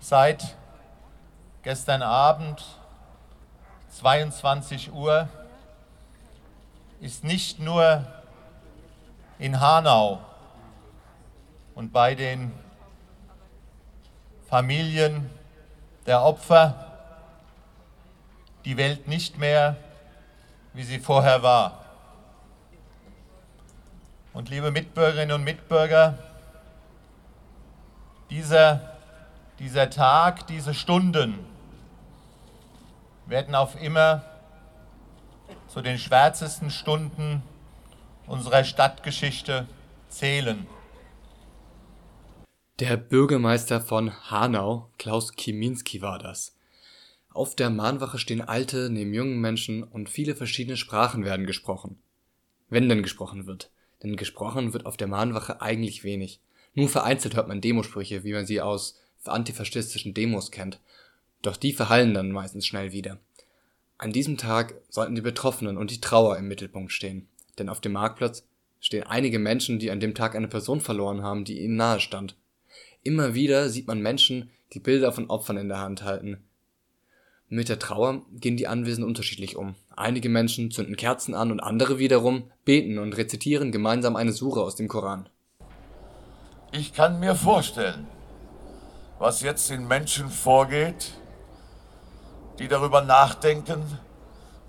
Seit gestern Abend 22 Uhr ist nicht nur in Hanau und bei den Familien der Opfer die Welt nicht mehr, wie sie vorher war. Und liebe Mitbürgerinnen und Mitbürger, dieser, dieser Tag, diese Stunden werden auf immer zu den schwärzesten Stunden unserer Stadtgeschichte zählen. Der Bürgermeister von Hanau, Klaus Kiminski, war das. Auf der Mahnwache stehen alte neben jungen Menschen und viele verschiedene Sprachen werden gesprochen. Wenn denn gesprochen wird. Denn gesprochen wird auf der Mahnwache eigentlich wenig. Nur vereinzelt hört man Demosprüche, wie man sie aus antifaschistischen Demos kennt. Doch die verhallen dann meistens schnell wieder. An diesem Tag sollten die Betroffenen und die Trauer im Mittelpunkt stehen. Denn auf dem Marktplatz stehen einige Menschen, die an dem Tag eine Person verloren haben, die ihnen nahe stand. Immer wieder sieht man Menschen, die Bilder von Opfern in der Hand halten. Mit der Trauer gehen die Anwesenden unterschiedlich um. Einige Menschen zünden Kerzen an und andere wiederum beten und rezitieren gemeinsam eine Sure aus dem Koran. Ich kann mir vorstellen, was jetzt in Menschen vorgeht, die darüber nachdenken,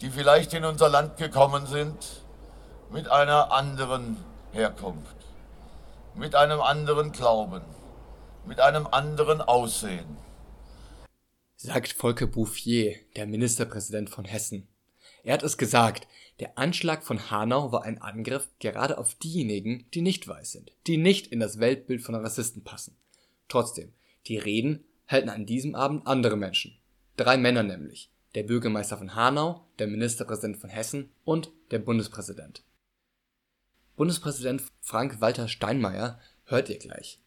die vielleicht in unser Land gekommen sind mit einer anderen Herkunft, mit einem anderen Glauben, mit einem anderen Aussehen. Sagt Volker Bouffier, der Ministerpräsident von Hessen. Er hat es gesagt, der Anschlag von Hanau war ein Angriff gerade auf diejenigen, die nicht weiß sind, die nicht in das Weltbild von Rassisten passen. Trotzdem, die Reden halten an diesem Abend andere Menschen. Drei Männer nämlich. Der Bürgermeister von Hanau, der Ministerpräsident von Hessen und der Bundespräsident. Bundespräsident Frank-Walter Steinmeier hört ihr gleich.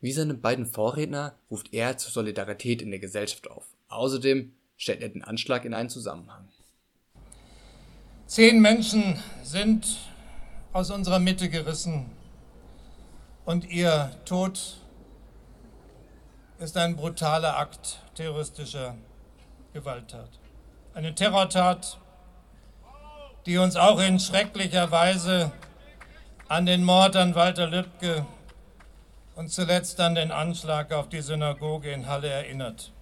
Wie seine beiden Vorredner ruft er zur Solidarität in der Gesellschaft auf. Außerdem stellt er den Anschlag in einen Zusammenhang. Zehn Menschen sind aus unserer Mitte gerissen und ihr Tod ist ein brutaler Akt terroristischer Gewalttat. Eine Terrortat, die uns auch in schrecklicher Weise an den Mord an Walter Lübcke und zuletzt an den Anschlag auf die Synagoge in Halle erinnert.